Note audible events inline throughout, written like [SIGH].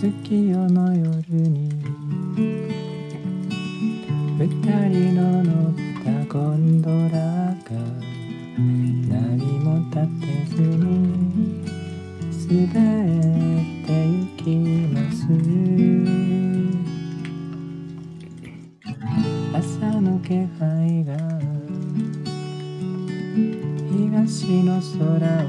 月夜の夜に二人の乗ったゴンドラが何も立てずに滑ってゆきます。朝の気配が東の空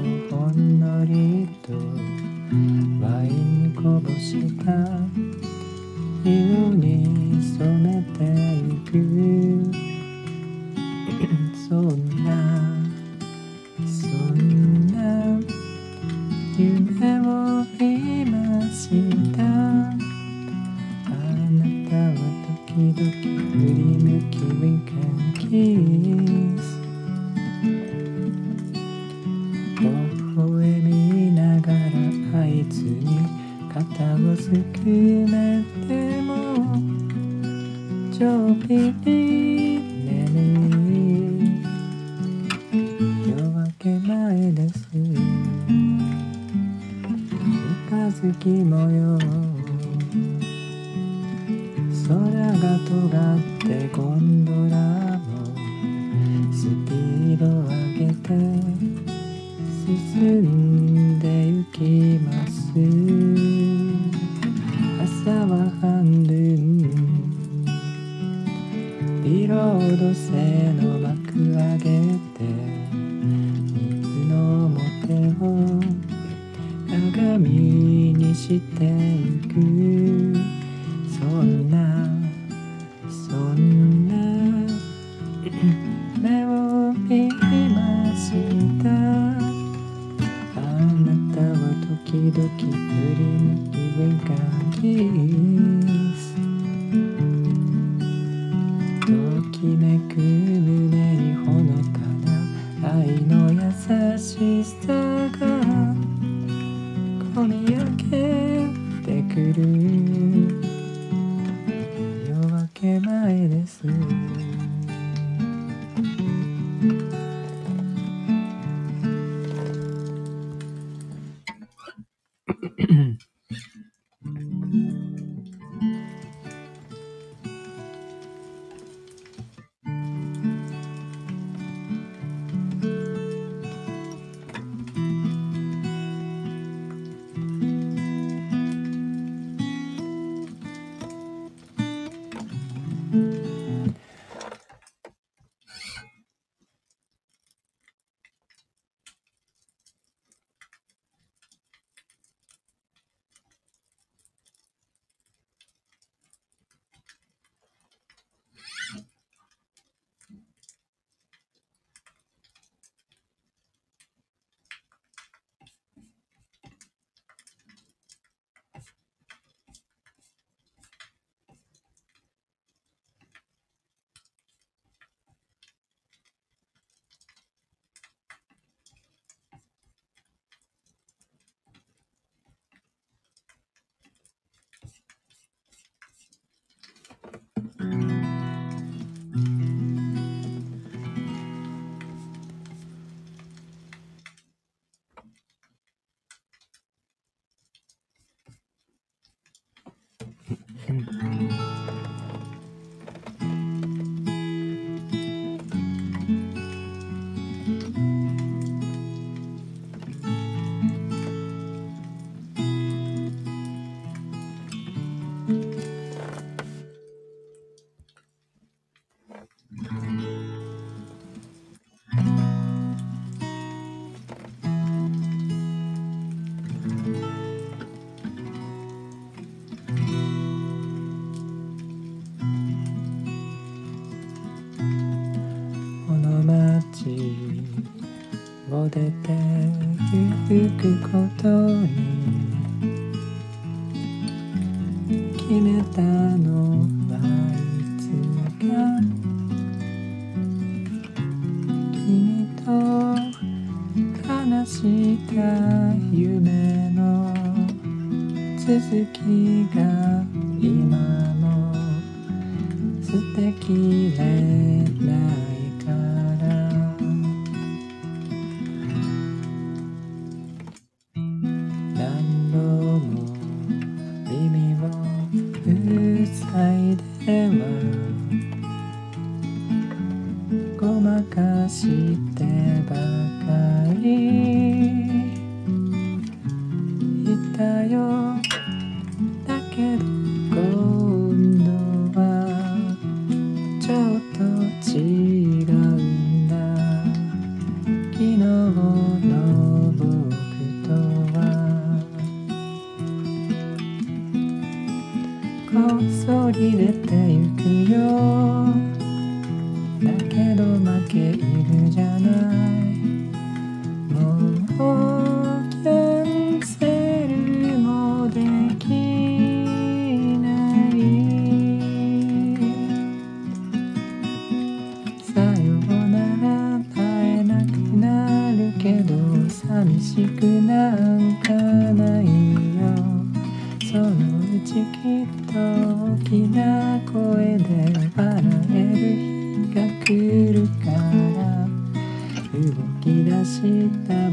shake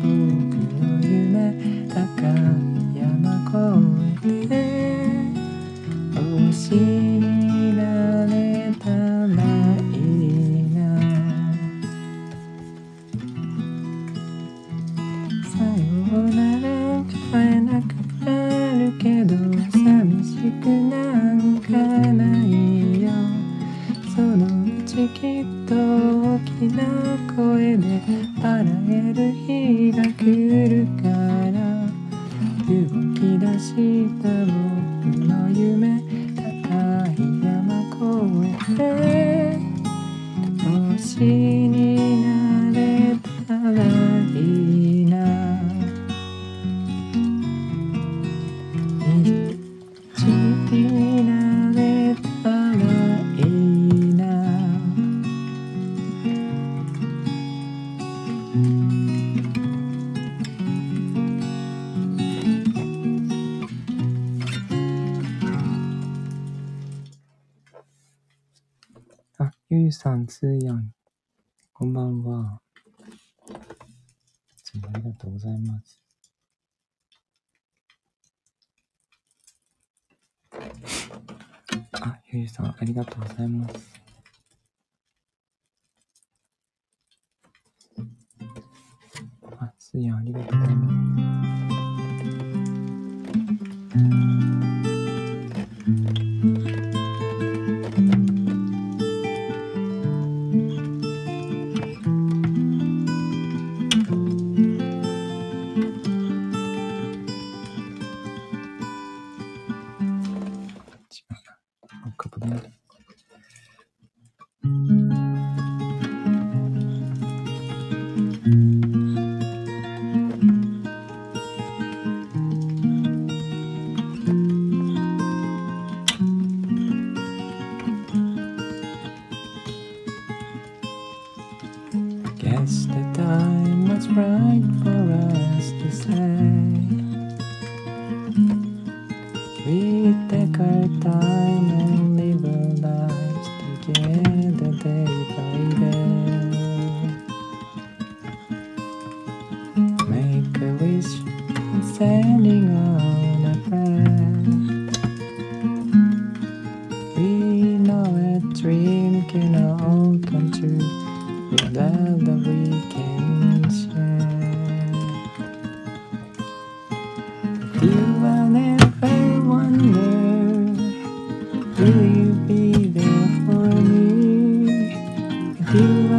ありがとうございます。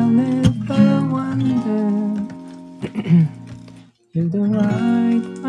never wonder. [CLEARS THROAT] If the right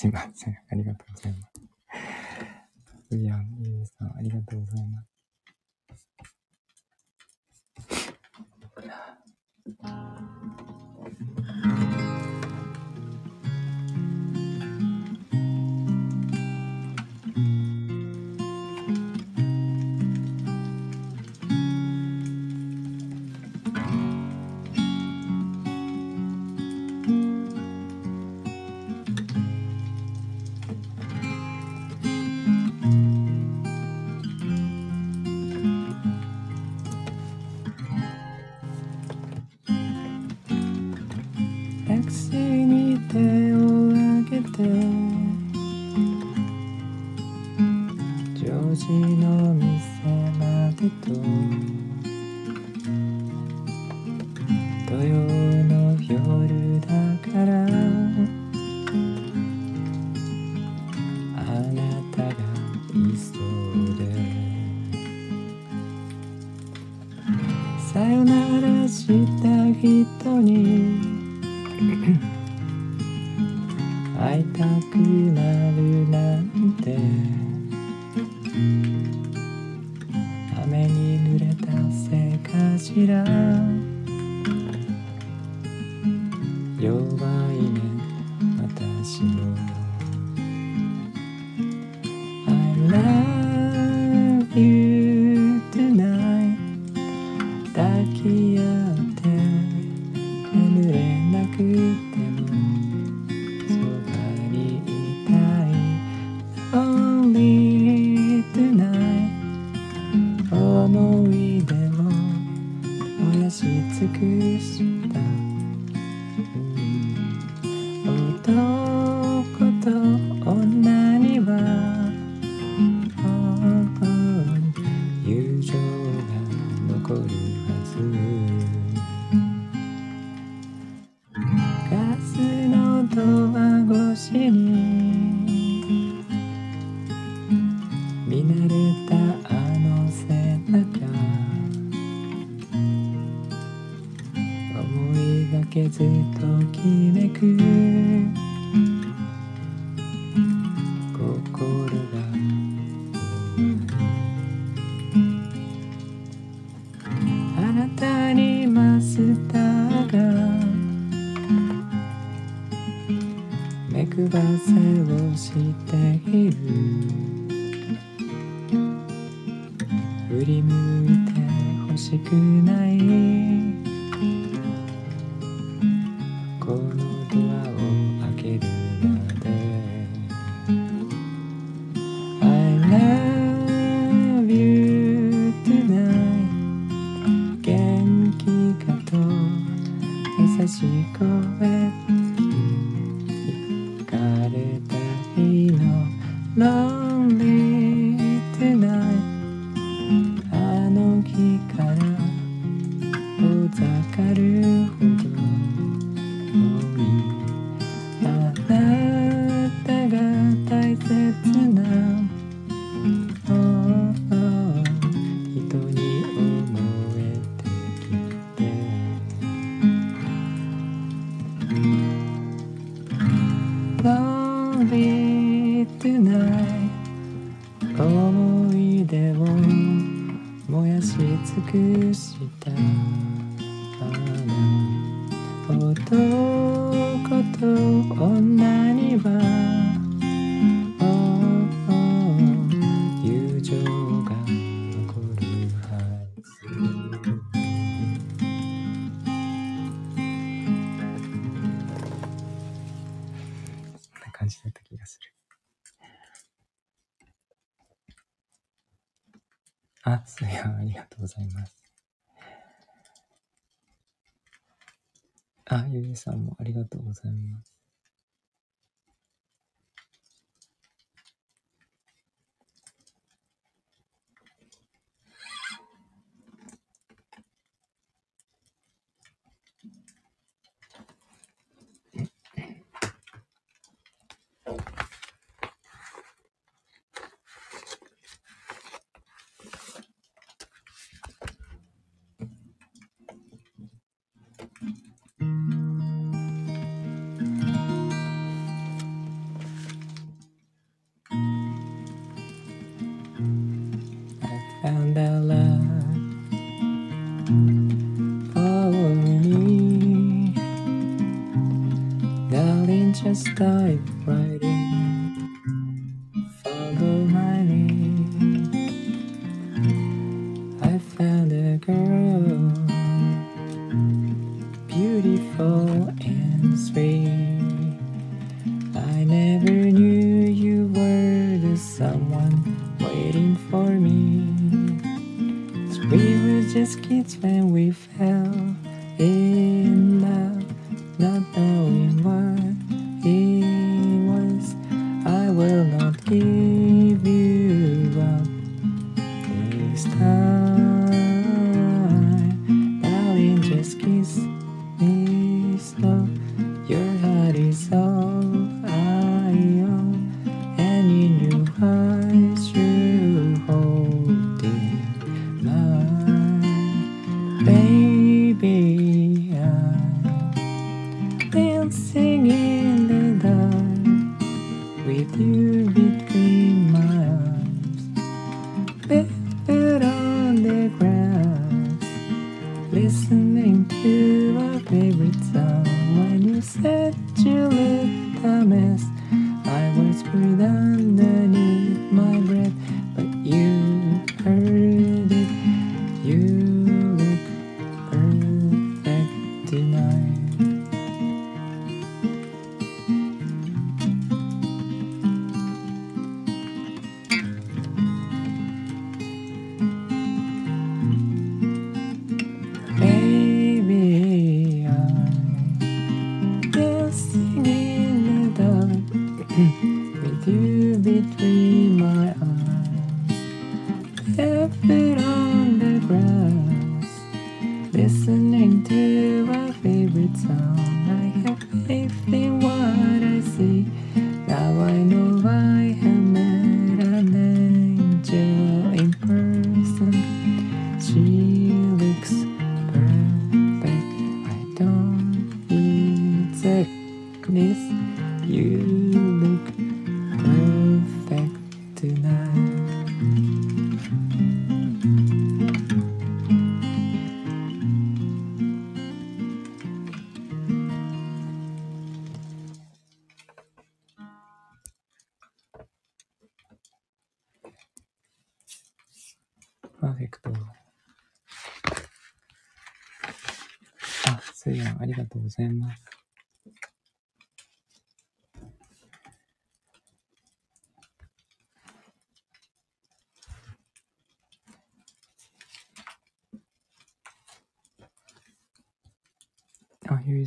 すいません。ありがとうございます。ウィアン、イーさん、ありがとうございます。ずときめく心があなたに。マスターが目配せをしている振り向いて欲しくないさんもありがとうございます。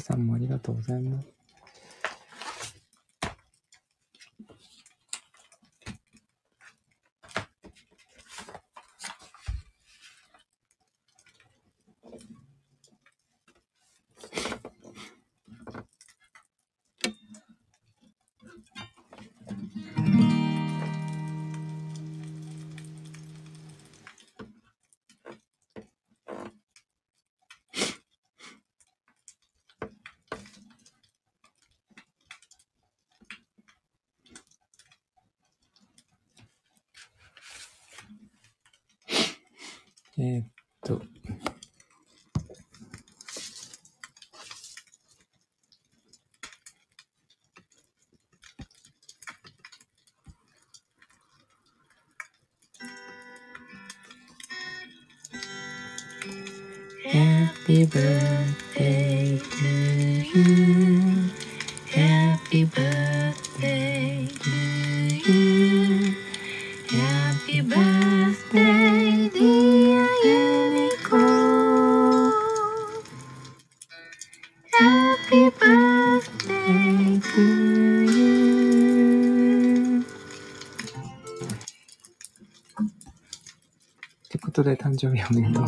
さんもありがとうございます。えー、っと。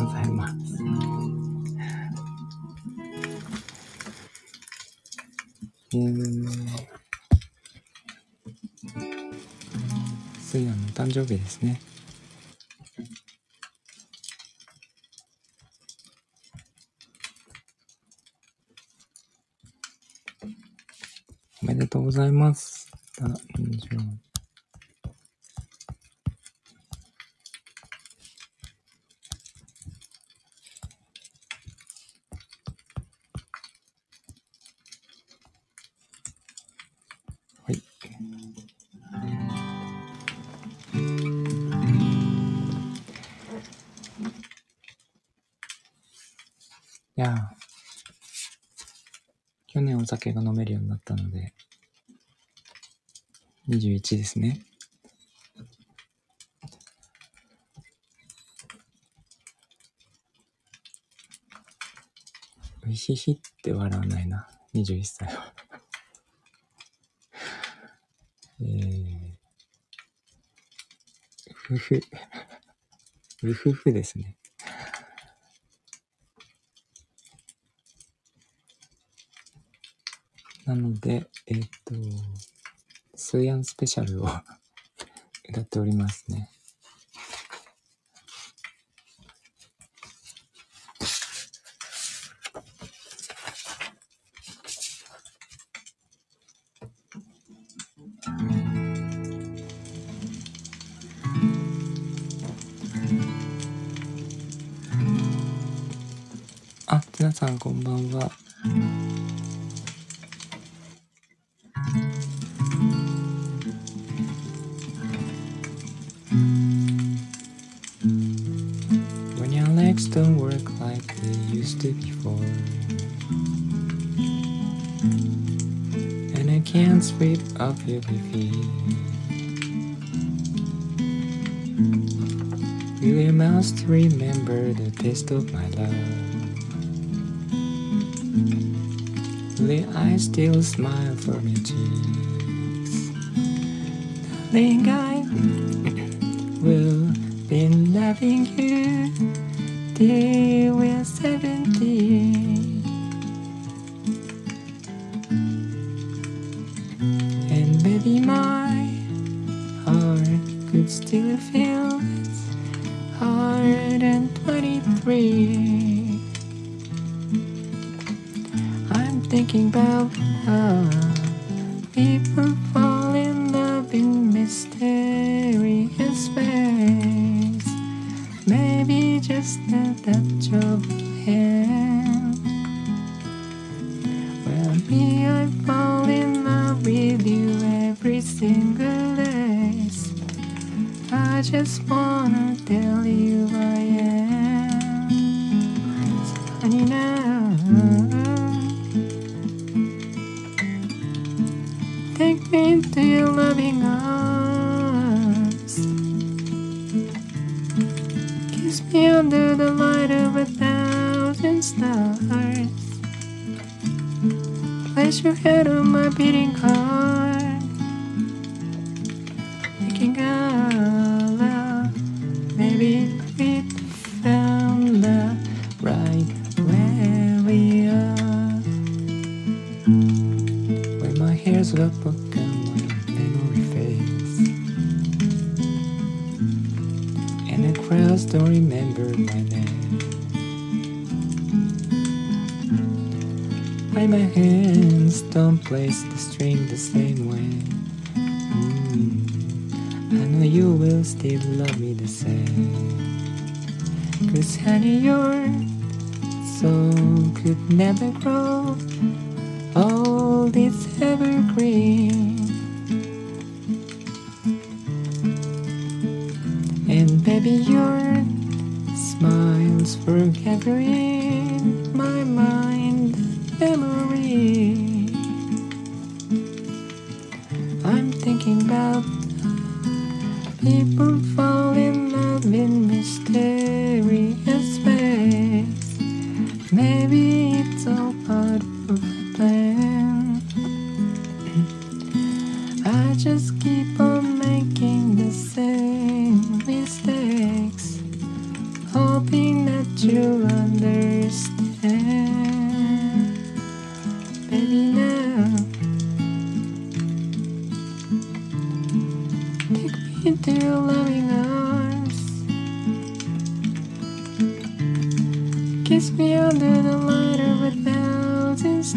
ございます。えー、スイアンの誕生日ですね。酒が飲めるようになったので、21ですね。うひひって笑わないな。21歳は。[LAUGHS] えー、ふふ。[LAUGHS] うふふですね。なので、えっ、と、スーヤンスペシャルを [LAUGHS] 歌っておりますね。Taste of my love The I still smile from your cheeks Darling, I will be loving you till we're 70. And baby, my heart could still feel 23. I'm thinking about how people fall in love in mysterious ways. Maybe just a touch of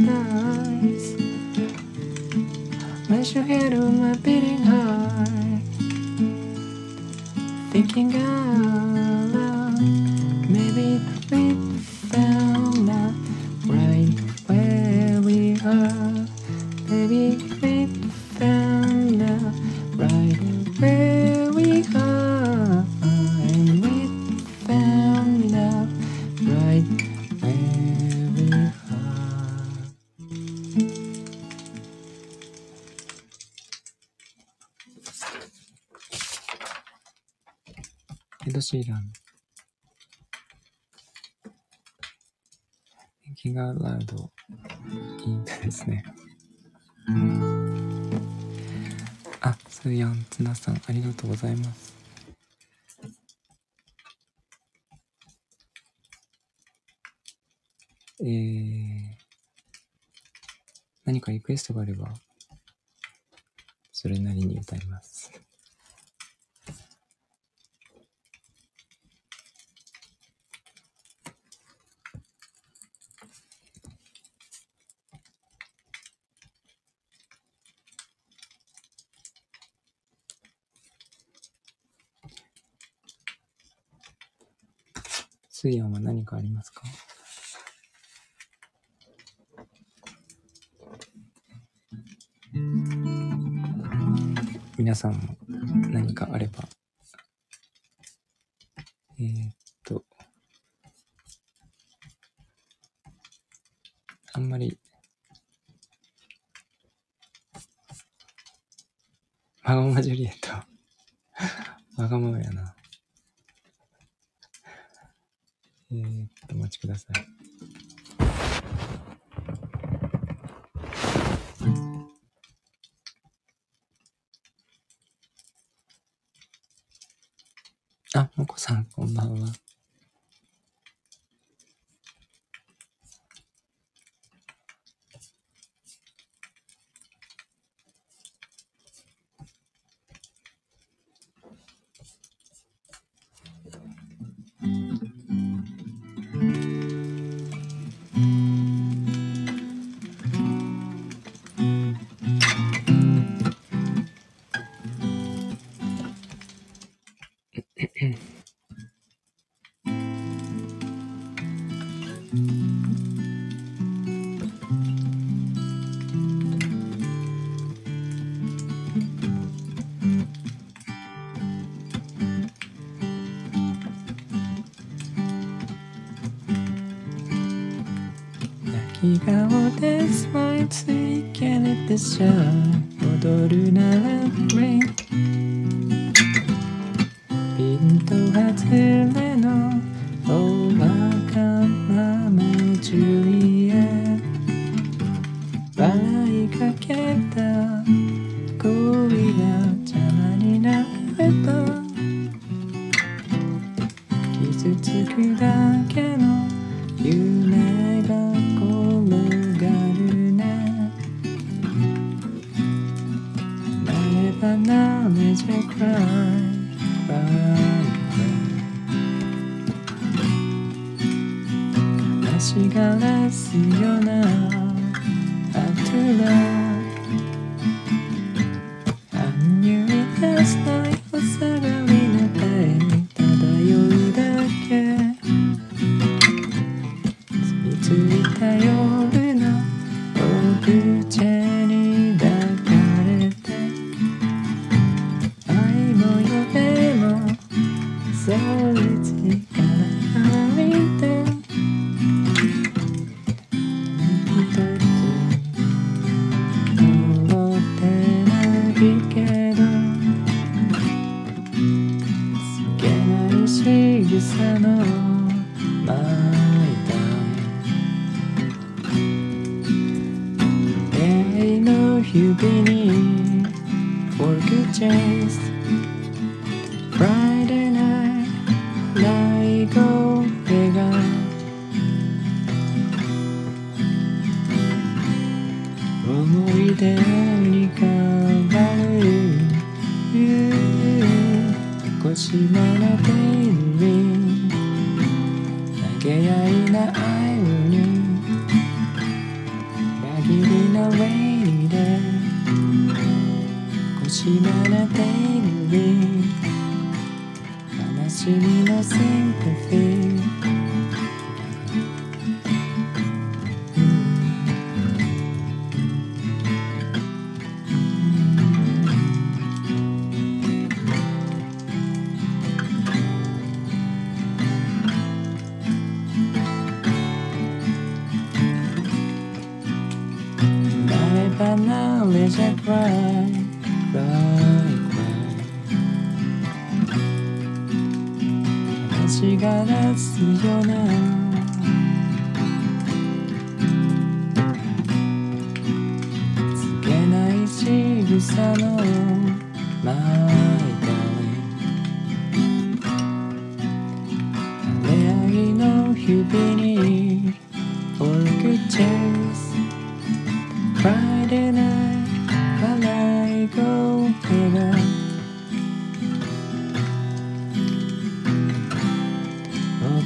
stars. your head handle my beating heart. Thinking God. Out Loud いいですね。あ、スーヤン、ツナさん、ありがとうございます。えー、何かリクエストがあれば、それなりに歌います。スーヤンは何かありますか？皆さんも何かあれば。えー、っと、あんまり、わがままジュリエット。わがままやな。えー、っと、お待ちください。あ、もこさん、こんばんは。けれてしゃ踊るなら Rain ピンと外れ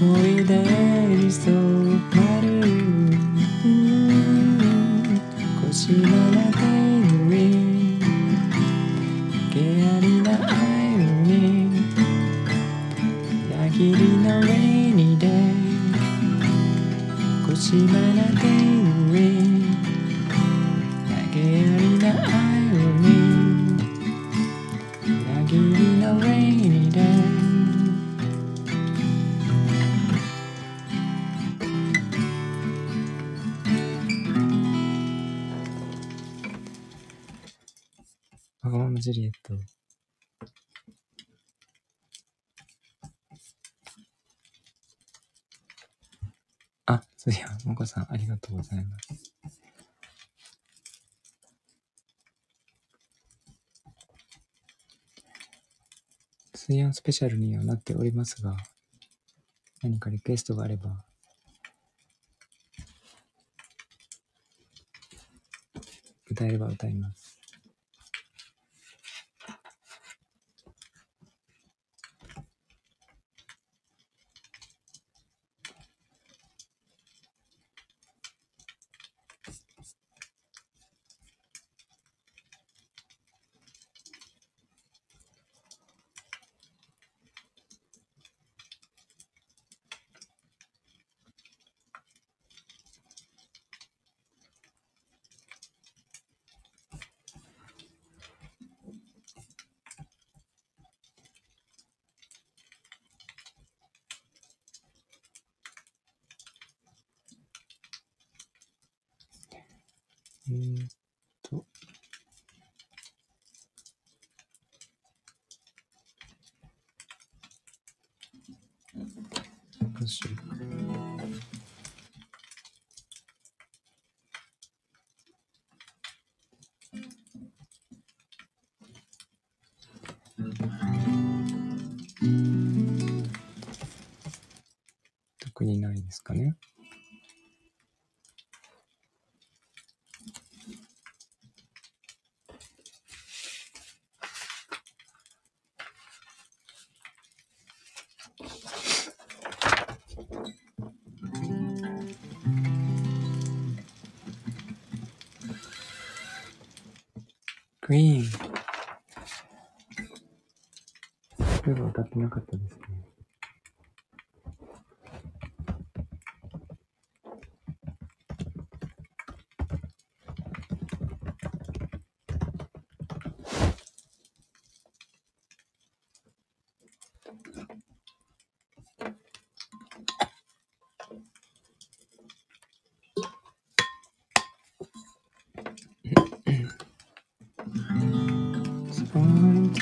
思い出に染まる腰の中に訳ありな愛に矢切りのレイニーデ腰まとうございます。水スペシャルにはなっておりますが、何かリクエストがあれば、歌えれば歌います。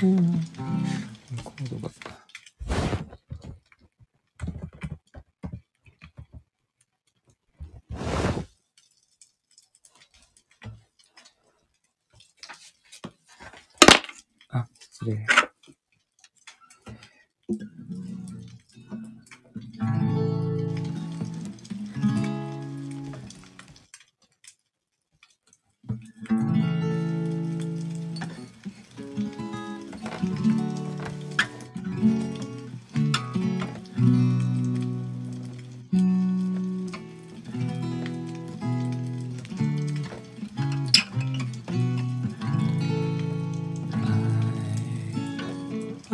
うん、コードが。あ、失礼。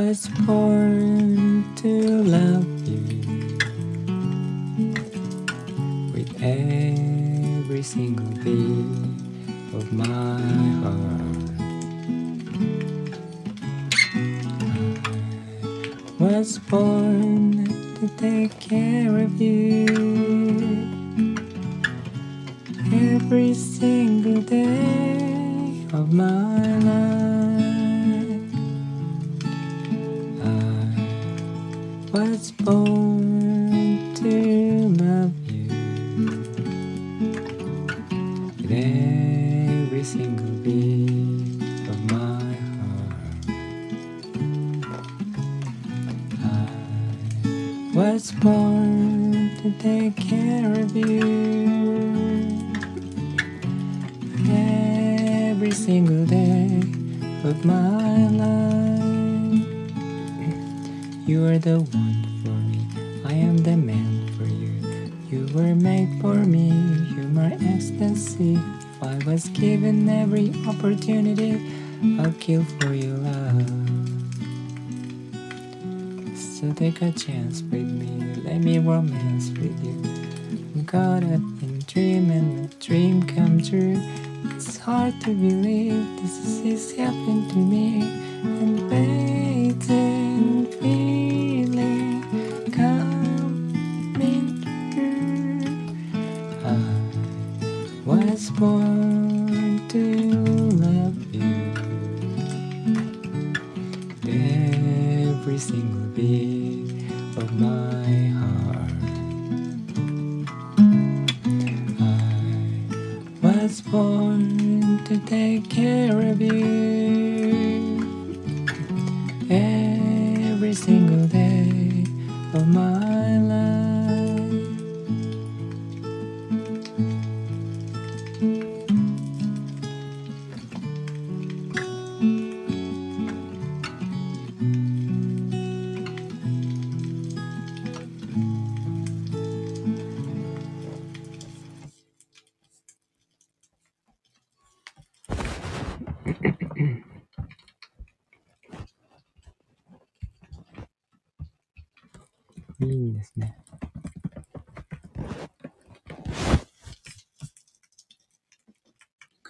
Was born to love you with every single beat of my heart. I was born to take care of you a chance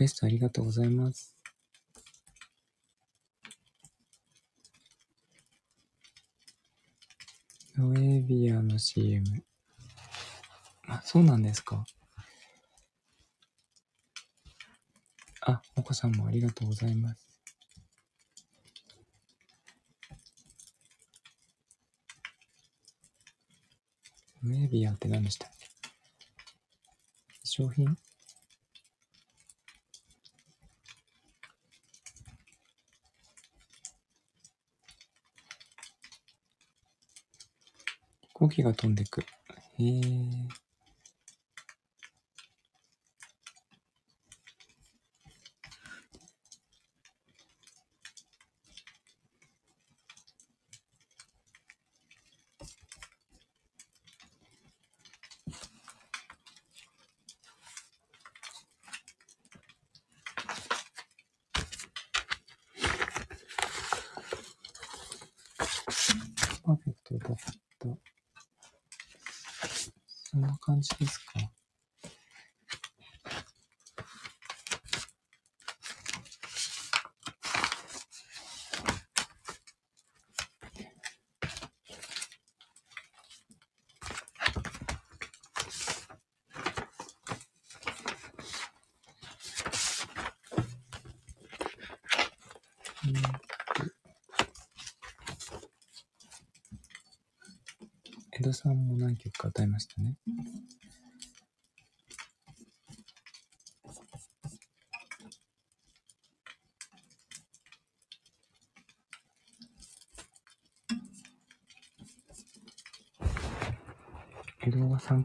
クエストありがとうございます。ノエビアの CM。あ、そうなんですか。あ、お子さんもありがとうございます。ノエビアって何でしたっけ？商品？飛行機が飛んでく。へえ。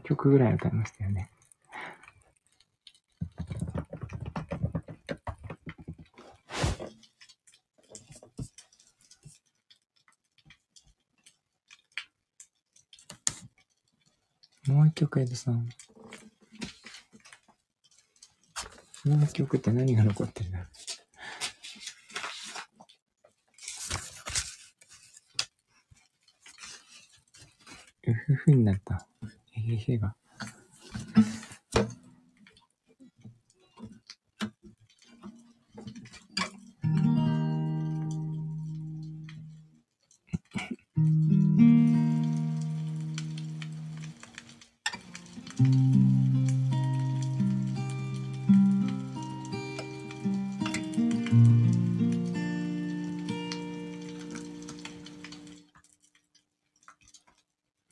曲ぐらい歌いましたよね。もう一曲、江戸さん。もう一曲って何が残ってるんだろ。うふふになった。店が。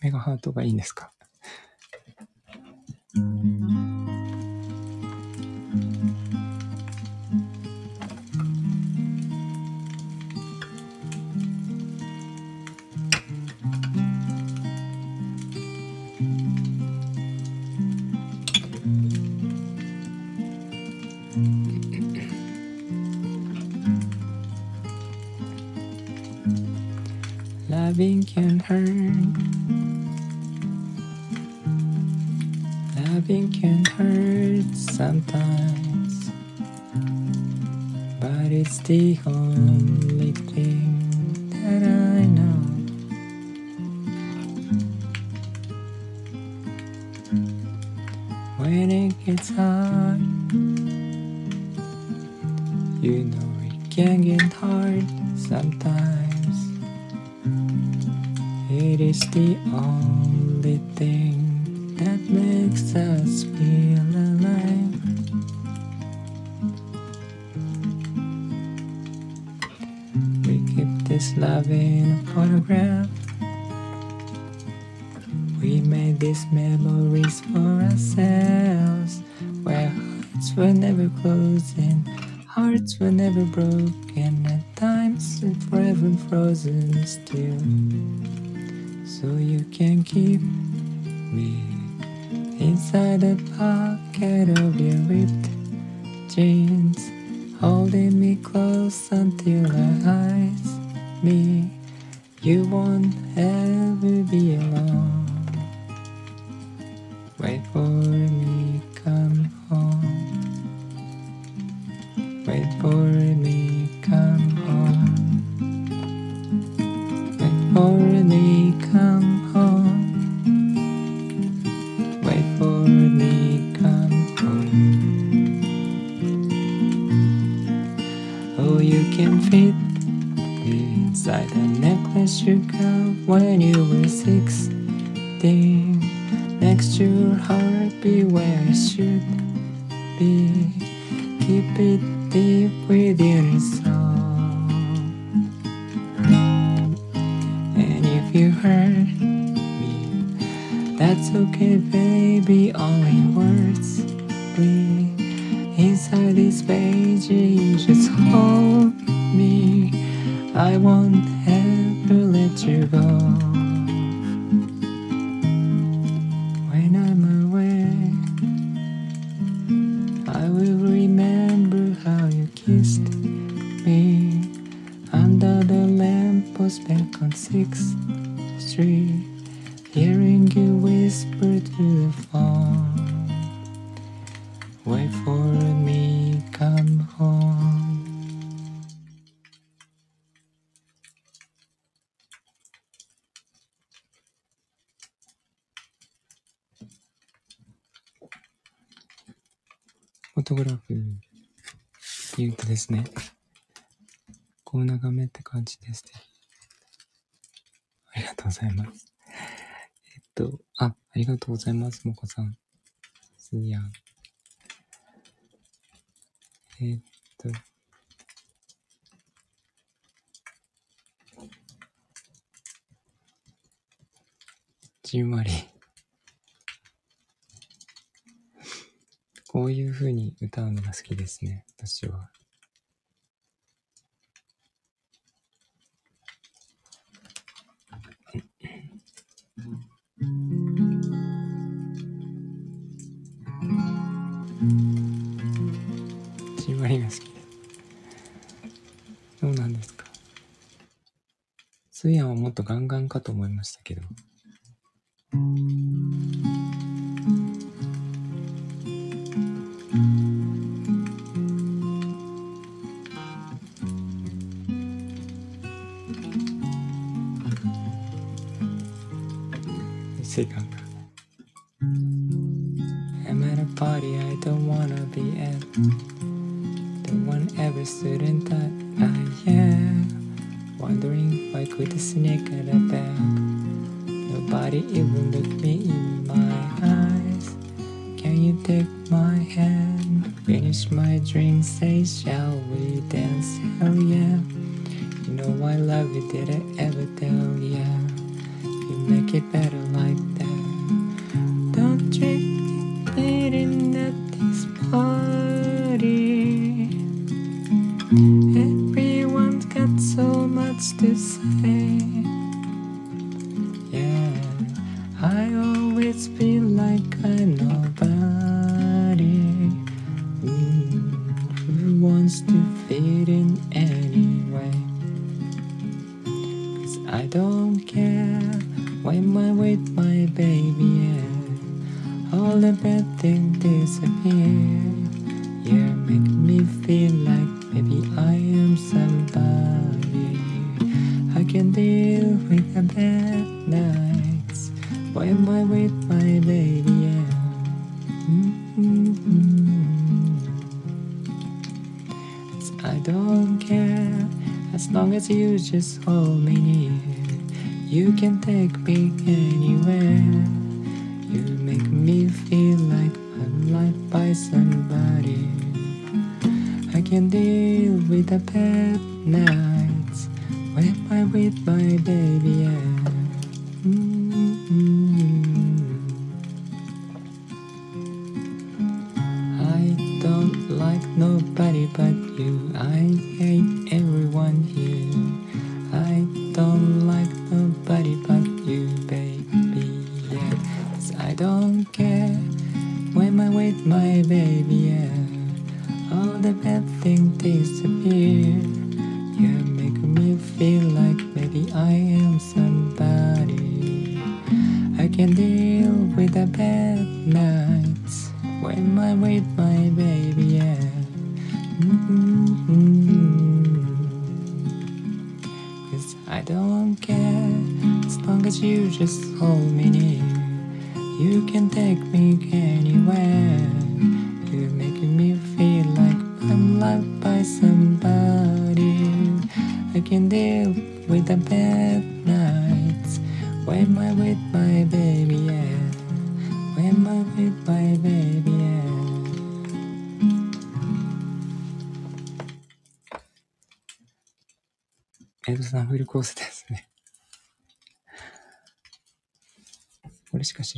メガハートがいいんですか？one ざいます、もこさん。すぎやん。えー、っと。じんわりこういうふうに歌うのが好きですね、私は。かと思いましたけど。Can deal with the bad nights when I'm with my baby. Yeah. Mm-hmm. I don't care as long as you just hold me near. You can take me anywhere. You make me feel like I'm loved by somebody. I can deal with the bad nights with my baby,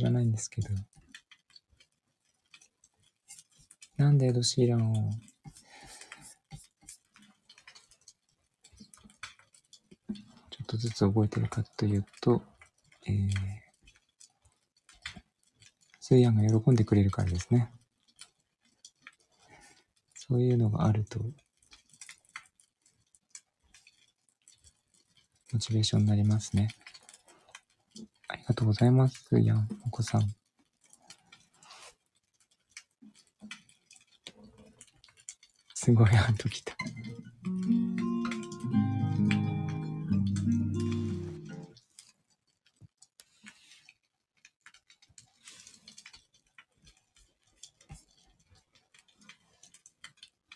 知らないんですけど。なんでエド・シーランをちょっとずつ覚えてるかというと、えー、スイヤンが喜んでくれるからですね。そういうのがあると、モチベーションになりますね。ありがとうございます、スイヤン、お子さん。すごいハート来た。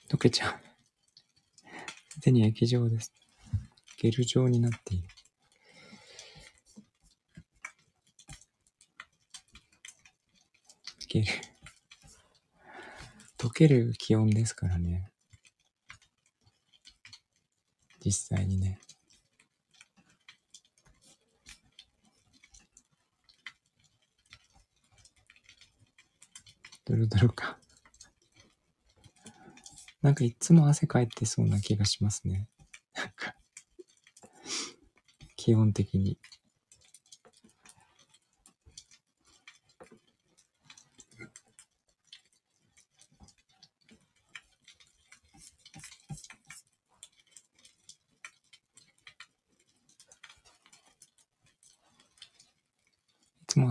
溶けちゃう。すでに液状です。ゲル状になっている。ゲル。溶ける気温ですからね。実際にね。ドロドロか。なんかいつも汗かいてそうな気がしますね。なんか、基本的に。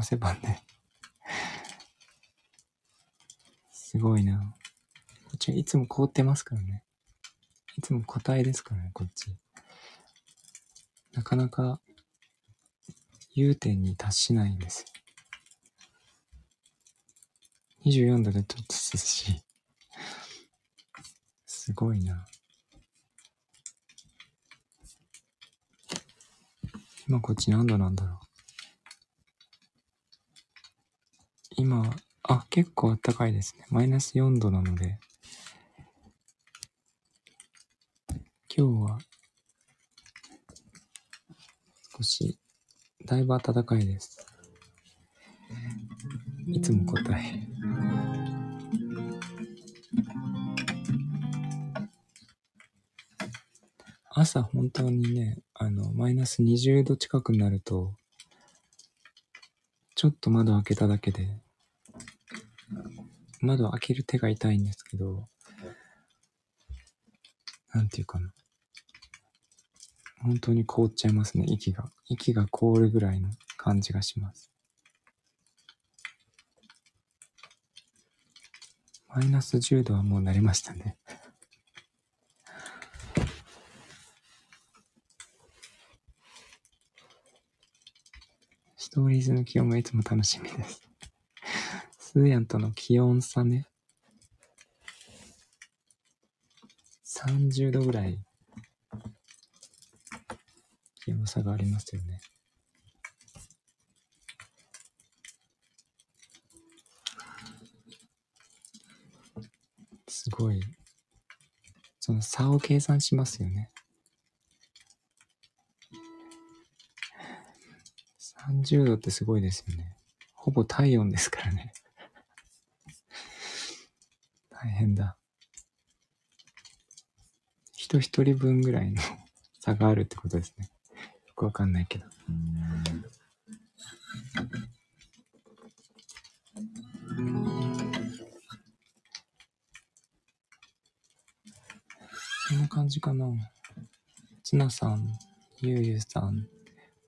つも汗ばんで。すごいな。こっちいつも凍ってますからね。いつも答えですからね、こっち。なかなか、融点に達しないんです。24度でちょっと涼しい。すごいな。今こっち何度なんだろう。今、あ、結構あったかいですね。マイナス4度なので、今日は少し、だいぶ暖かいです。いつも答え。朝本当にね、あの、マイナス20度近くになると、ちょっと窓開けただけで、窓開ける手が痛いんですけど、なんていうかな。本当に凍っちゃいますね、息が。息が凍るぐらいの感じがします。マイナス10度はもう慣れましたね。ストーリーズの気温がいつも楽しみです。スーヤンとの気温差ね。30度ぐらい気温差がありますよね。すごい。その差を計算しますよね。30度ってすごいですよね。ほぼ体温ですからね。大変だ。人一人分ぐらいの [LAUGHS] 差があるってことですね。よくわかんないけど。こんな感じかな。つなさん、ゆうゆうさん、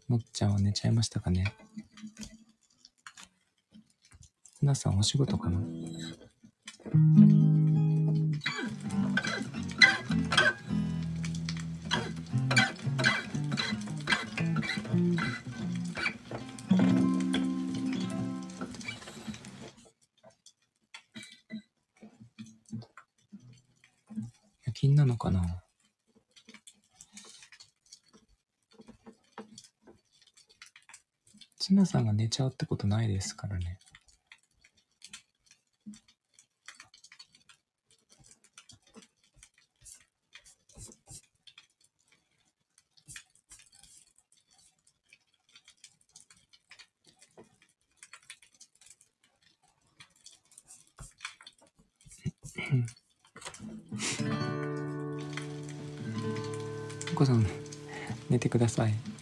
もっちゃんは寝ちゃいましたかね。つなさんお仕事かなツナさんが寝ちゃうってことないですからね。[LAUGHS] お子さん、寝てください。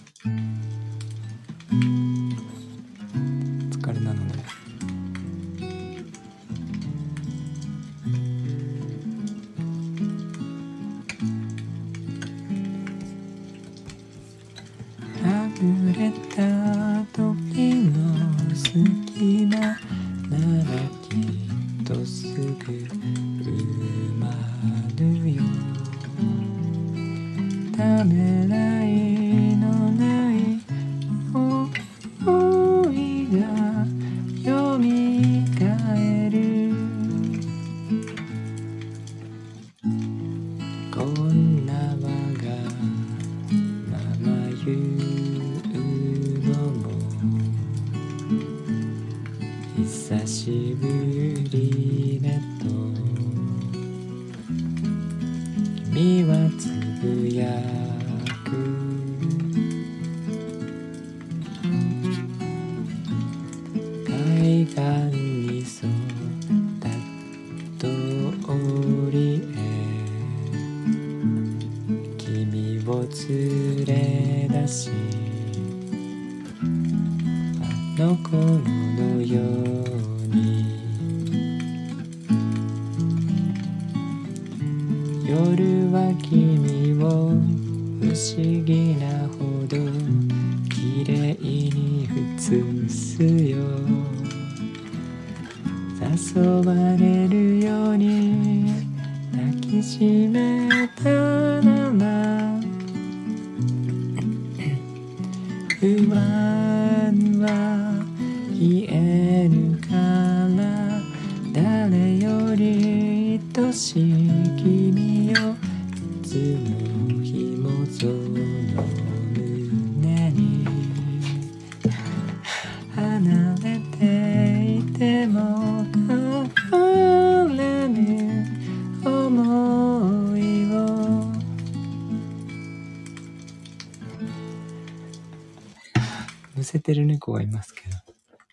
せてる猫がいますけど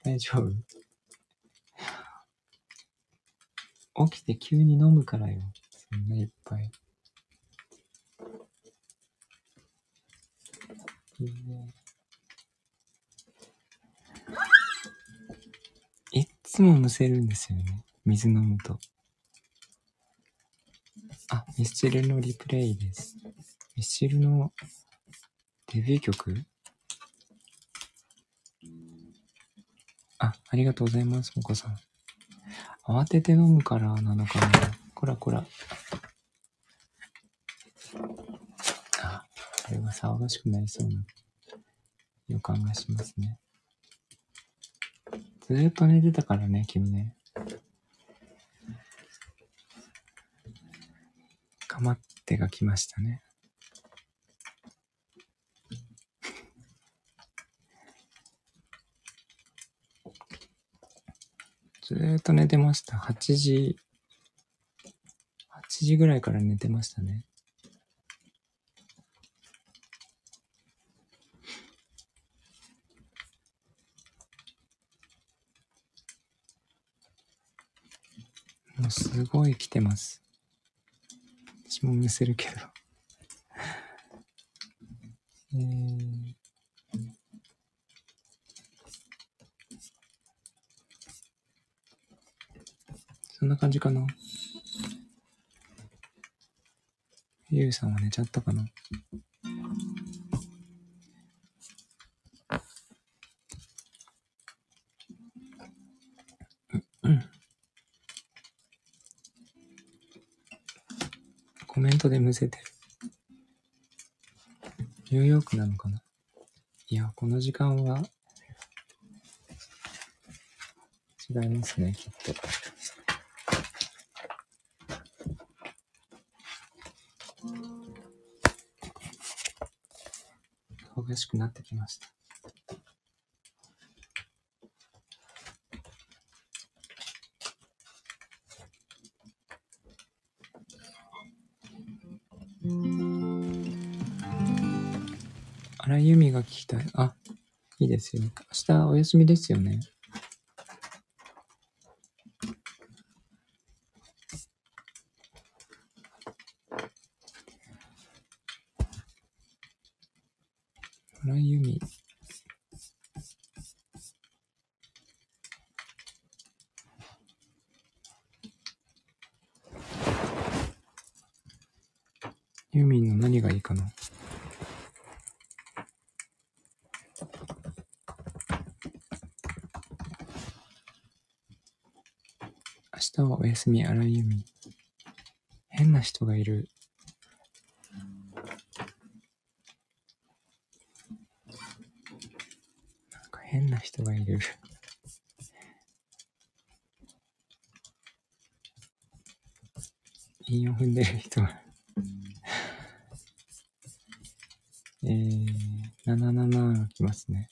大丈夫？起きて急に飲むからよそんないっぱいいいねいっつもむせるんですよね。水飲むと。あ、ミスチルのリプレイです。ミスチルのデビュー曲？あ、ありがとうございます、もこさん。慌てて飲むからなのかな。こらこら。あ、これは騒がしくなりそうな予感がしますね。ずーっと寝てたからね、君ね。かまってが来ましたね。ずっと寝てました。8時、8時ぐらいから寝てましたね。もうすごい来てます。私もむせるけど。えー、そんな感じかな。ゆうさんは寝ちゃったかな。コメントでむせてる。ニューヨークなのかないや、この時間は違いますね、きっと。忙しくなってきました。荒井由実が聞きたい。あ、いいですよ。明日お休みですよね。荒井由実。ユーミンの何がいいかな明日はお休み、荒井由実。変な人がいる。なんか変な人がいる。[LAUGHS] 韻を踏んでる人が。えー、77が来ますね。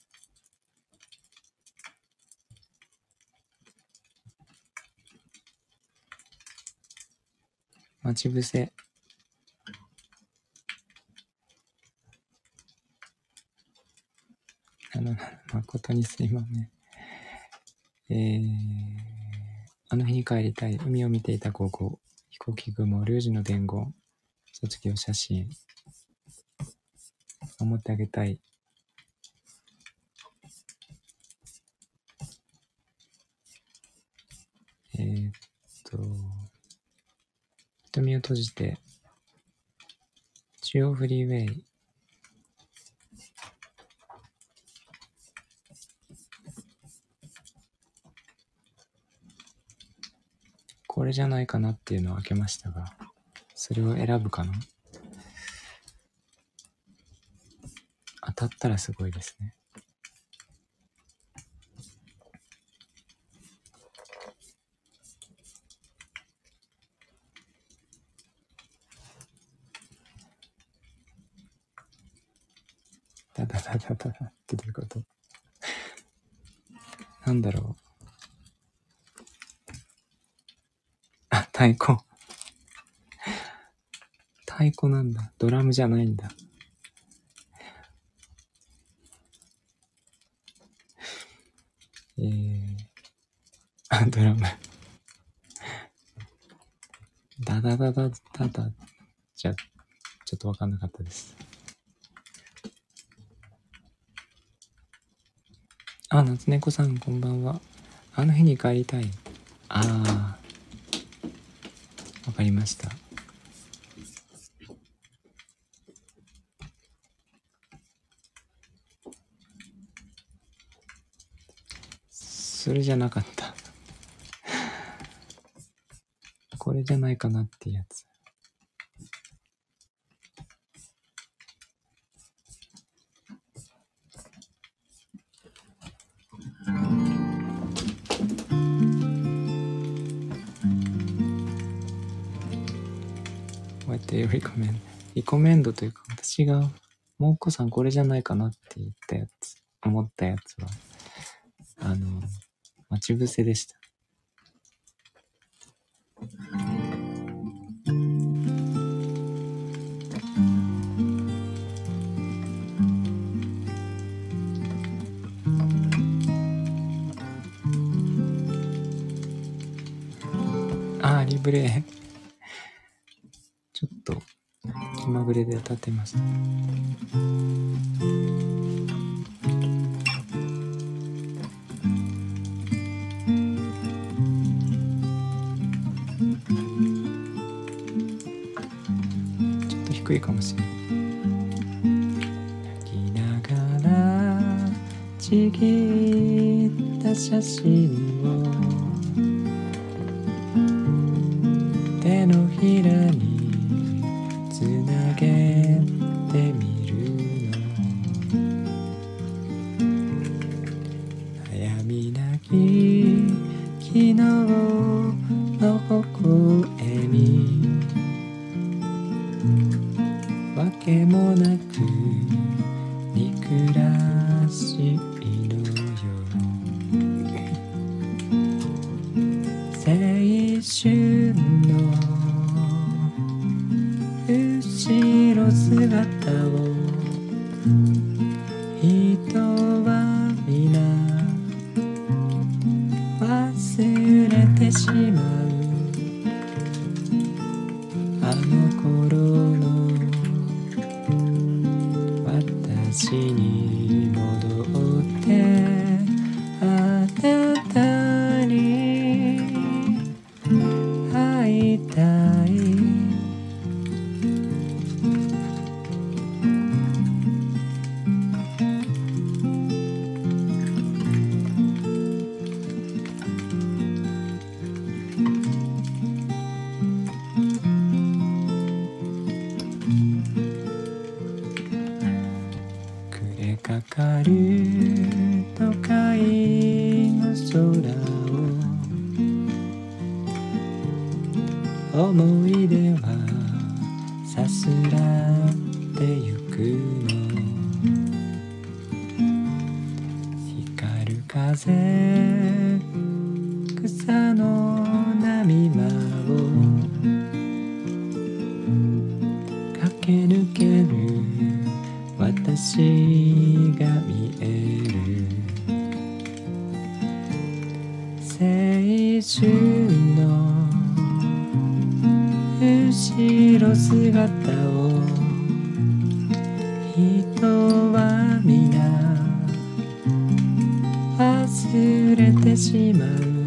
待ち伏せ。あの、誠にすいません。えー、あの日に帰りたい。海を見ていた高校。飛行機雲、ルージュの伝言。卒業写真。守ってあげたい。えー、っと、瞳を閉じて、中央フリーウェイ。これじゃないかなっていうのを開けましたが、それを選ぶかな？当たったらすごいですね。ってどういうこと？なんだろう。あ、太鼓。太鼓なんだ。ドラムじゃないんだ。えー、あ、ドラム。ダダダダダダ。じゃ、ちょっとわかんなかったです。あ、夏猫さん、こんばんは。あの日に帰りたい。ああ。わかりました。それじゃなかった。これじゃないかなってやつ。リコメンド、リコメンドというか、私が、もうこさんこれじゃないかなって言ったやつ、思ったやつは、あの、待ち伏せでした。あー、リブレちょっと気まぐれで当たってます。ちょっと低いかもしれない。泣きながらちぎった写真を手のひらに忘れてしまう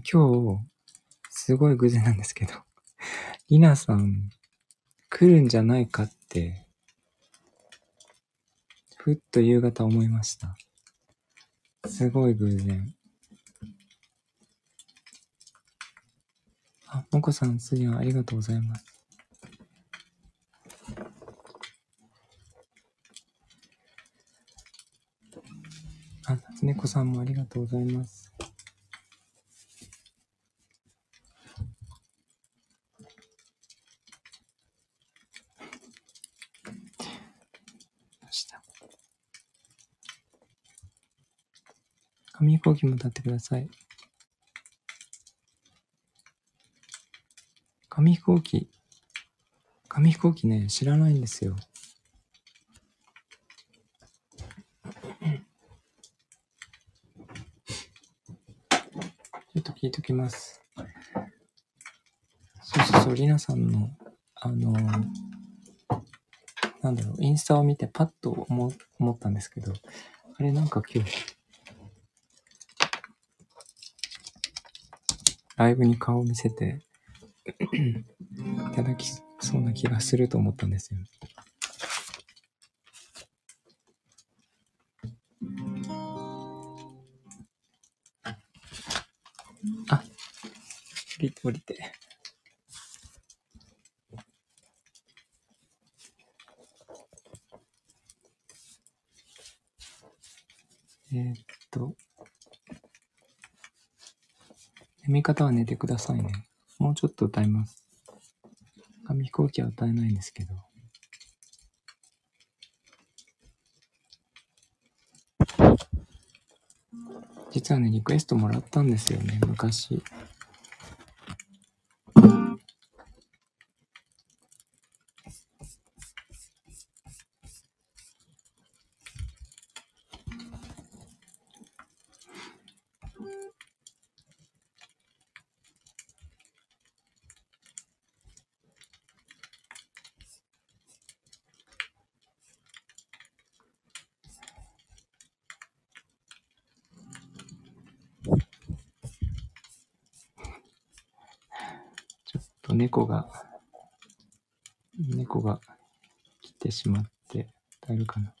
今日、すごい偶然なんですけど、[LAUGHS] りなさん、来るんじゃないかって、ふっと夕方思いました。すごい偶然。あ、もこさん、すりゃんありがとうございます。あ、猫さんもありがとうございます。紙飛行機も立ってください。紙飛行機。紙飛行機ね、知らないんですよ。ちょっと聞いときます。そうそうそう、りなさんの、あのーなんだろう、インスタを見てパッと思思ったんですけど、あれなんか今日、ライブに顔を見せていただきそうな気がすると思ったんですよ。あ、降りて降りて。えーっと、読み方は寝てくださいね。もうちょっと歌います。紙飛行機は歌えないんですけど。実はね、リクエストもらったんですよね、昔。ちょっと猫が、猫が来てしまって、歌えるかな。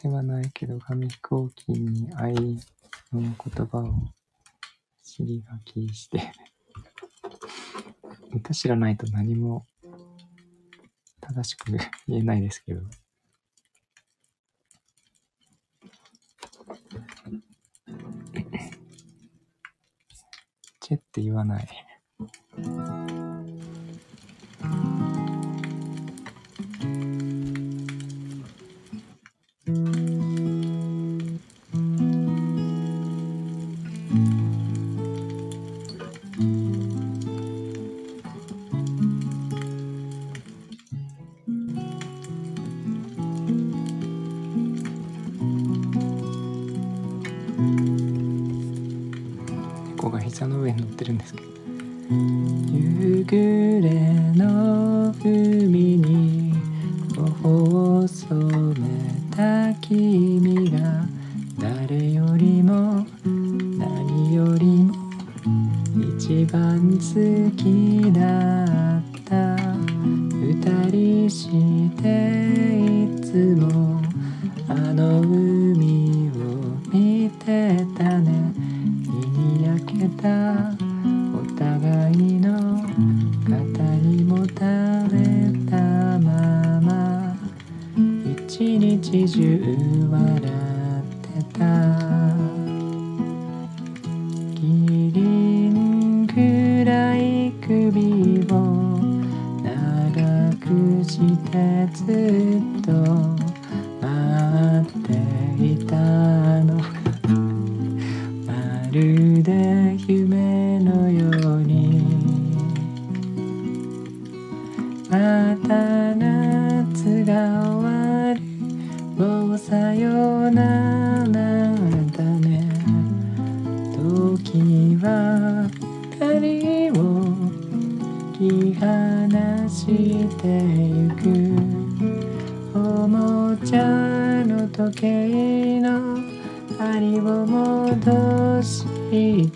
ではないけど、紙飛行機に愛の言葉をにして、[LAUGHS] 歌知らないと何も正しく言えないですけど。[LAUGHS] チェって言わない。の時計の針を戻し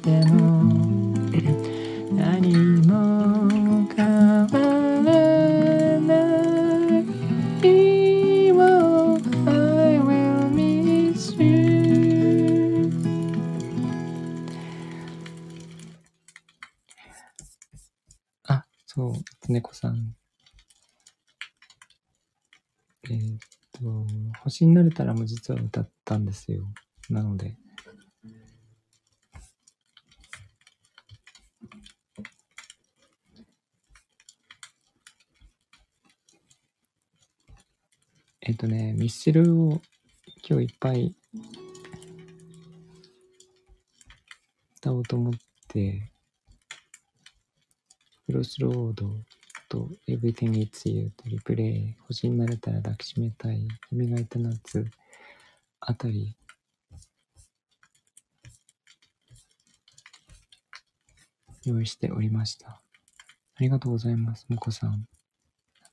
と、星になれたらも実は歌ったんですよ。なので。えっとね、ミスチルを今日いっぱい歌おうと思って、クロスロードと Everything It's You とリプレイ、星になれたら抱きしめたい、君がいた夏あたり、用意しておりました。ありがとうございます。もこさん、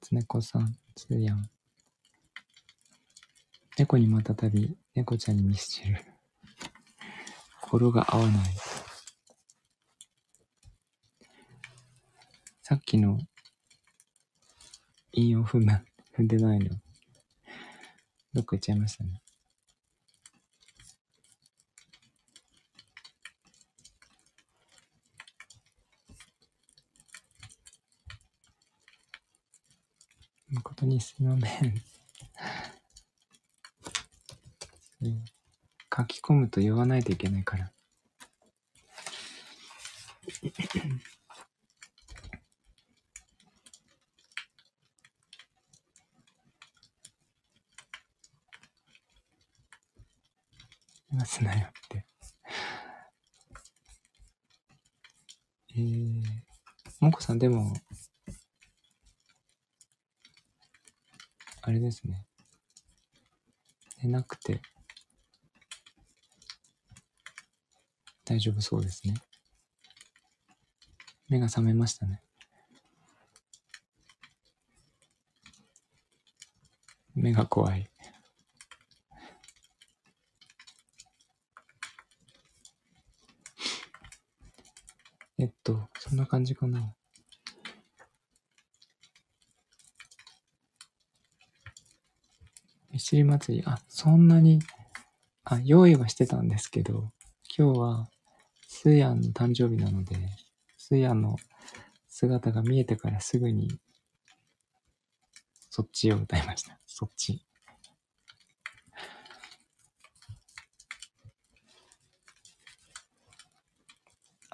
夏猫さん、つーやん。猫にまたたび、猫ちゃんにミスチル。語呂が合わない。さっきの韻を踏む、踏 [LAUGHS] んでないの。どっか行っちゃいましたね。誠にすみません。う [LAUGHS] ん書き込むと言わないといけないから。今すなよって。えー、もこさんでも、あれですね。寝なくて大丈夫そうですね。目が覚めましたね。目が怖い。えっんな感じかな。ミシリ祭り、あ、そんなに、あ、用意はしてたんですけど、今日は、スーヤンの誕生日なので、スーヤンの姿が見えてからすぐに、そっちを歌いました。そっち。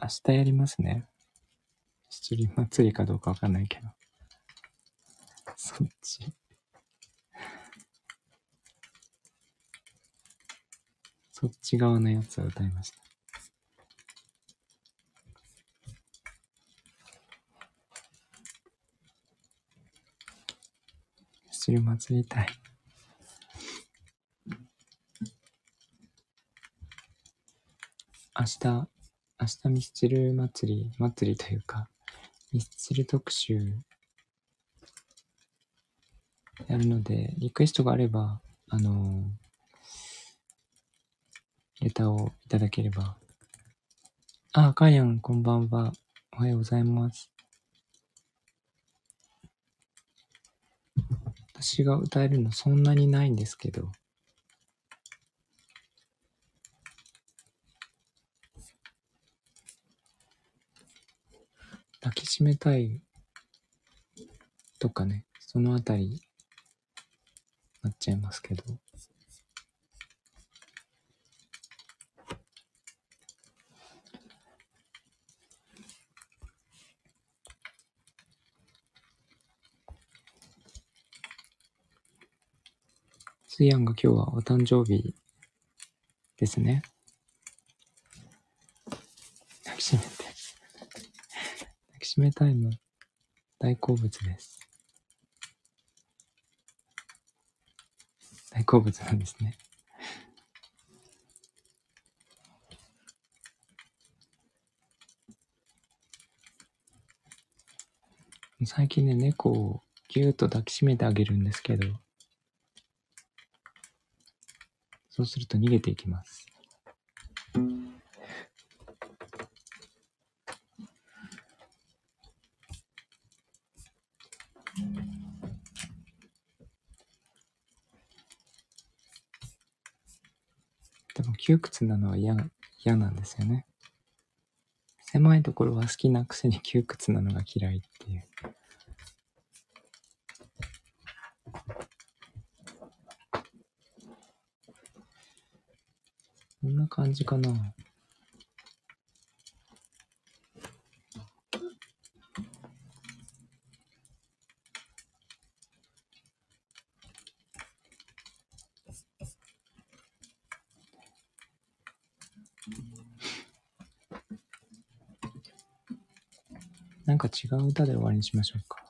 明日やりますね。七輪祭りかどうかわかんないけど。そっち。そっち側のやつを歌いました。七輪祭りたい。明日、明日ミスチル祭り、祭りというか、ミスチル特集やるので、リクエストがあれば、あのレターをいただければ。あ、カイアン、こんばんは。おはようございます。私が歌えるのそんなにないんですけど。締めたいとかね、そのあたり、なっちゃいますけど。スイアンが今日はお誕生日ですね。抱きしめタイム、大好物です。大好物なんですね。最近ね、猫をぎゅーっと抱きしめてあげるんですけど、そうすると逃げていきます。窮屈なのは嫌嫌なんですよね。狭いところは好きなくせに窮屈なのが嫌いっていう。こんな感じかな。なんか違う歌で終わりにしましょうか。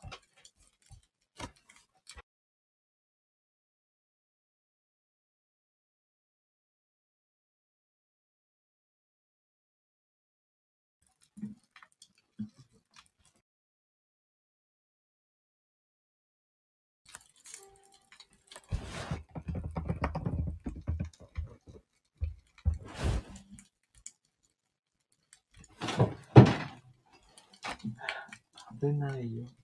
io.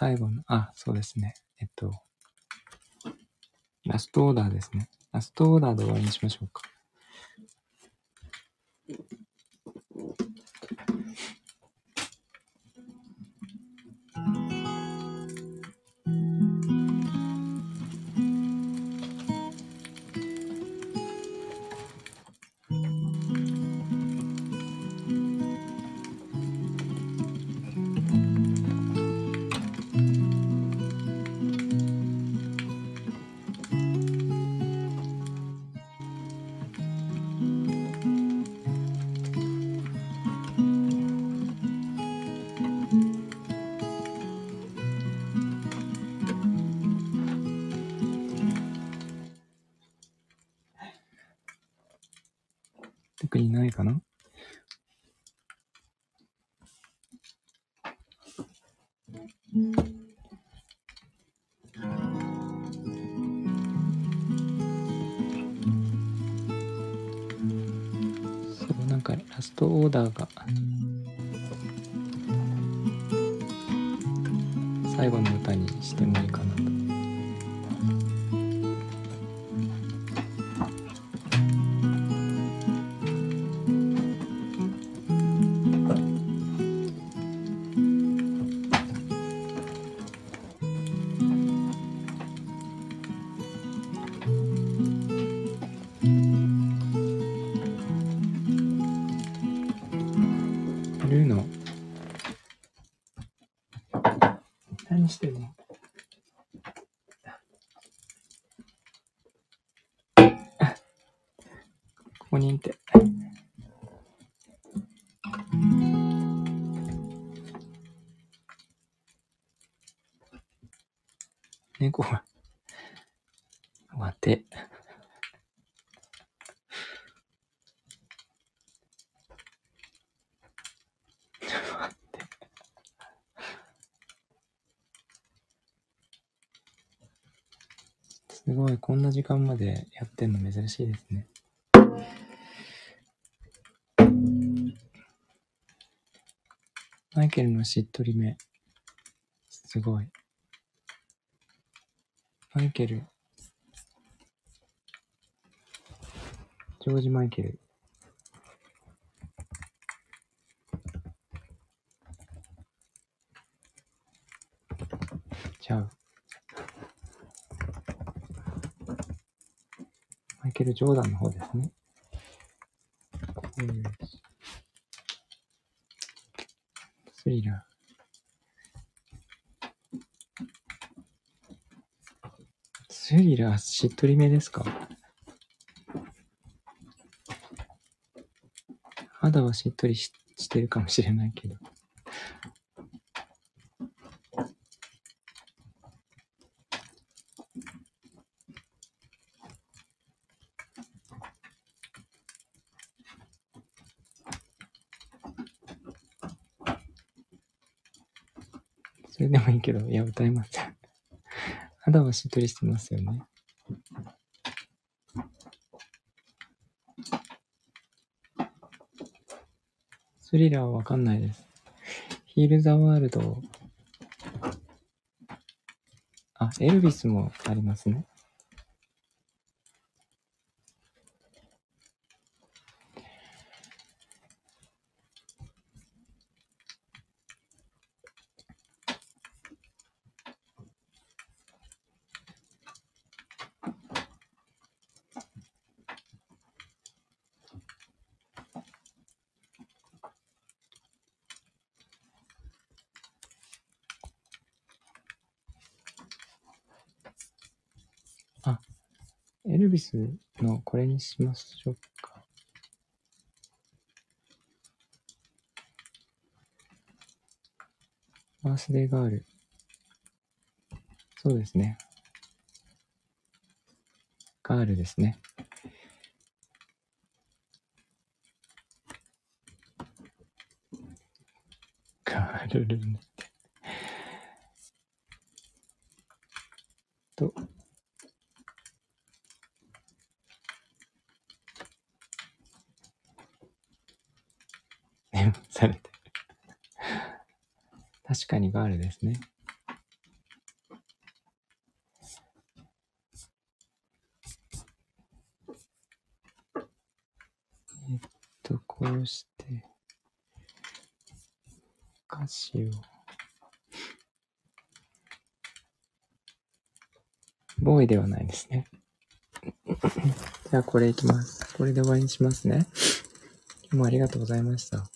最後の、あ、そうですね。えっと、ラストオーダーですね。ラストオーダーで終わりにしましょうか。間までやってんの珍しいですね。マイケルのしっとり目。すごい。マイケル。ジョージ・マイケル。ちゃう。マイケル・ジョーダンの方ですね。よしスリラー。スリラー、しっとりめですか？肌はしっとりししてるかもしれないけど。それでもいいけど、いや、歌いません。肌はしっとりしてますよね。スリラーはわかんないです。ヒール・ザ・ワールド。あ、エルビスもありますね。スのこれにしましょうか。バースデーガール。そうですね。ガールですね。ガールルって。と、メモされてる。確かにガールですね。えっと、こうして、歌詞を。ボーイではないですね。[LAUGHS] じゃあ、これいきます。これで終わりにしますね。今日もありがとうございました。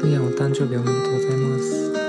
次はお誕生日おめでとうございます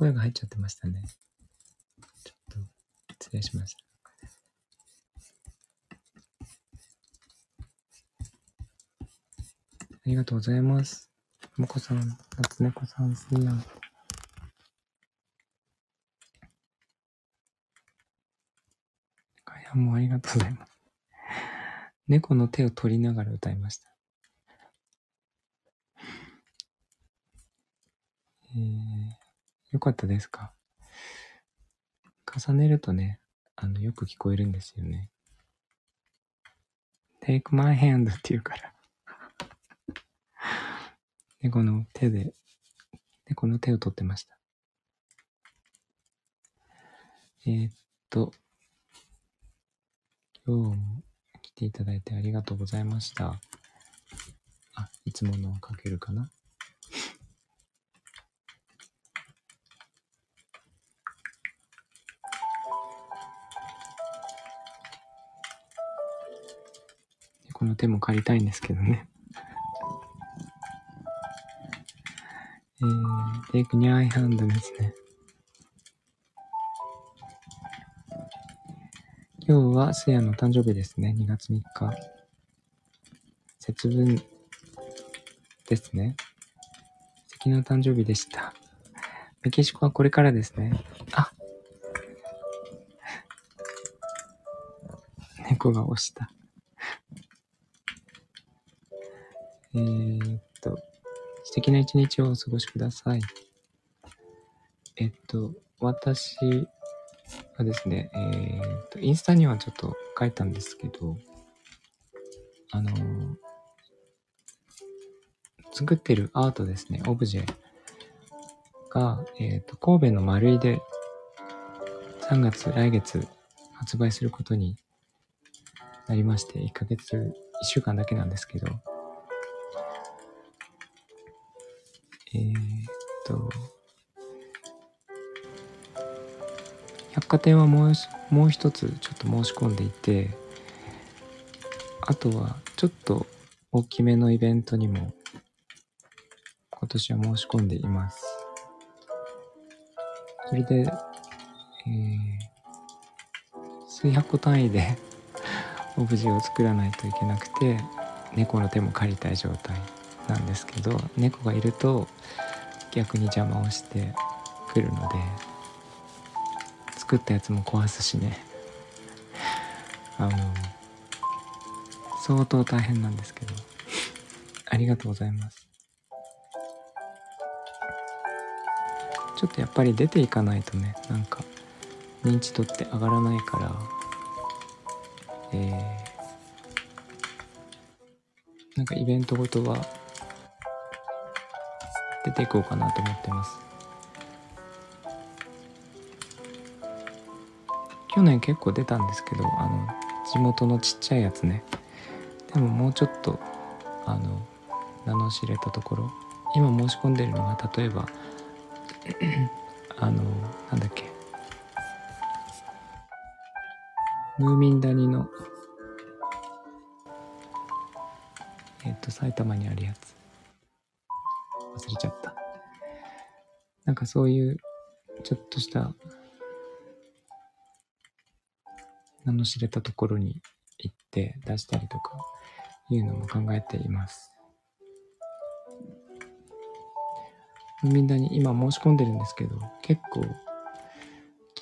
声が入っちゃってましたね。ちょっと、失礼しました。ありがとうございます。もこさん、夏猫さん、すいな。かやもありがとうございます。猫の手を取りながら歌いました。えー、よかったですか？重ねるとね、あの、よく聞こえるんですよね。take my hand って言うから。猫の手で、猫の手を取ってました。えーっと、今日も来ていただいてありがとうございました。あ、いつものをかけるかな？この手も借りたいんですけどね。えー、テイクニャイハンドですね。今日はスヤの誕生日ですね。2月3日。節分ですね。素敵な誕生日でした。メキシコはこれからですね。あ [LAUGHS] 猫が押した。えー、っと、素敵な一日をお過ごしください。えっと、私はですね、えー、っと、インスタにはちょっと書いたんですけど、あのー作ってるアートですね、オブジェが、えっと、神戸の丸井で3月、来月発売することになりまして、1ヶ月、1週間だけなんですけど、えーっと、百貨店はもうもう一つちょっと申し込んでいて、あとはちょっと大きめのイベントにも今年は申し込んでいます。それで、えー数百個単位で [LAUGHS] オブジェを作らないといけなくて、猫の手も借りたい状態なんですけど猫がいると逆に邪魔をしてくるので作ったやつも壊すしね。あの相当大変なんですけどありがとうございます。ちょっとやっぱり出ていかないとねなんか認知度って上がらないからえーなんかイベントごとは出ていこうかなと思ってます。去年結構出たんですけど、あの、地元のちっちゃいやつね。でももうちょっと、あの、名の知れたところ。今申し込んでるのが、例えば、あの、なんだっけ。ムーミン谷のえっ、と、埼玉にあるやつ。そういう、ちょっとした、名の知れたところに行って出したりとかいうのも考えています。みんなに今申し込んでるんですけど結構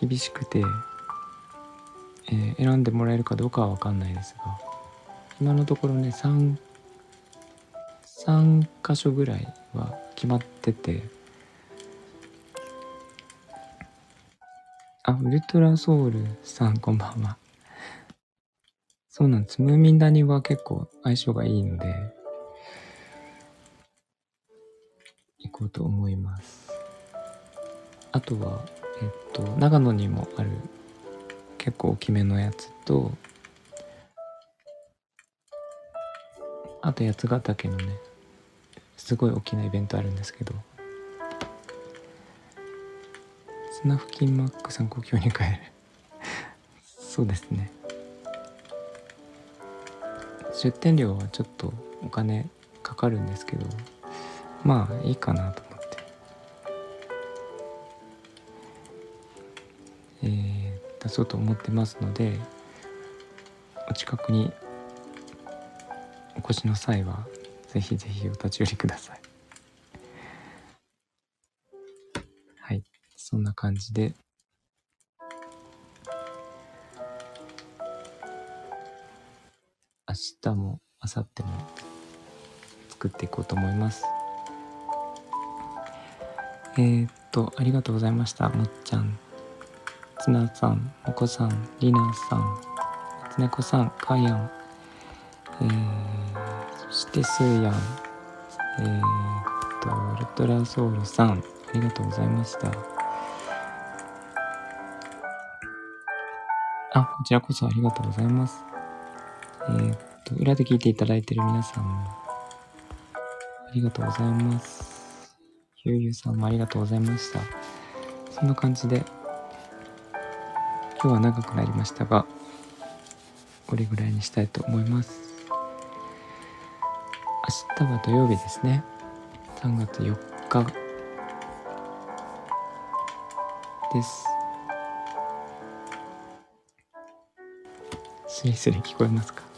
厳しくて、えー選んでもらえるかどうかは分かんないですが今のところね 3, 3箇所ぐらいは決まっててウルトラソウルさんこんばんは。そうなんです。ムーミン谷は結構相性がいいので行こうと思います。あとはえっと長野にもある結構大きめのやつとあと八ヶ岳のねすごい大きなイベントあるんですけどスナフキンマックさん故郷に帰るそうですね。出店料はちょっとお金かかるんですけどまあいいかなと思って。えー、出そうと思ってますのでお近くにお越しの際はぜひぜひお立ち寄りください。んな感じで。明日も明後日も作っていこうと思います。えー、っとありがとうございました。もっちゃん。つなさんもこさんりなさんつねこさんかやん。えー、そしてすーやん。えー、っとウルトラソウルさんありがとうございました。あこちらこそありがとうございます。えー、っと裏で聞いていただいている皆さんもありがとうございます。ゆうゆうさんもありがとうございました。そんな感じで今日は長くなりましたがこれぐらいにしたいと思います。明日は土曜日ですね。3月4日です。スリスリ聞こえますか？[LAUGHS]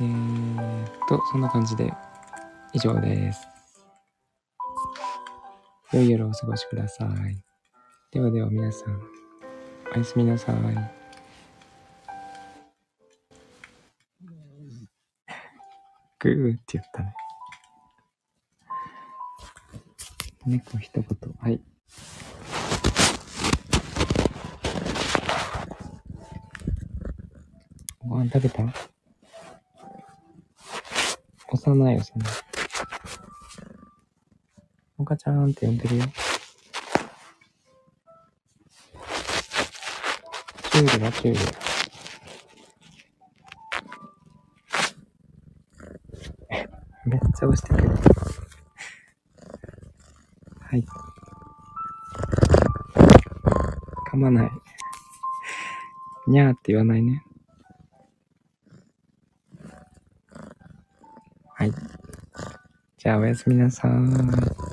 えーっとそんな感じで以上です。良い夜をお過ごしください。ではでは皆さんおやすみなさい。グーって言ったね。猫一言。はい。食べた？幼い幼い。おかちゃんって呼んでるよ。チュールはチュール。[LAUGHS] めっちゃ押してくる。はい。噛まない。にゃーって言わないね。はい。ゃあおやすみなさー。い。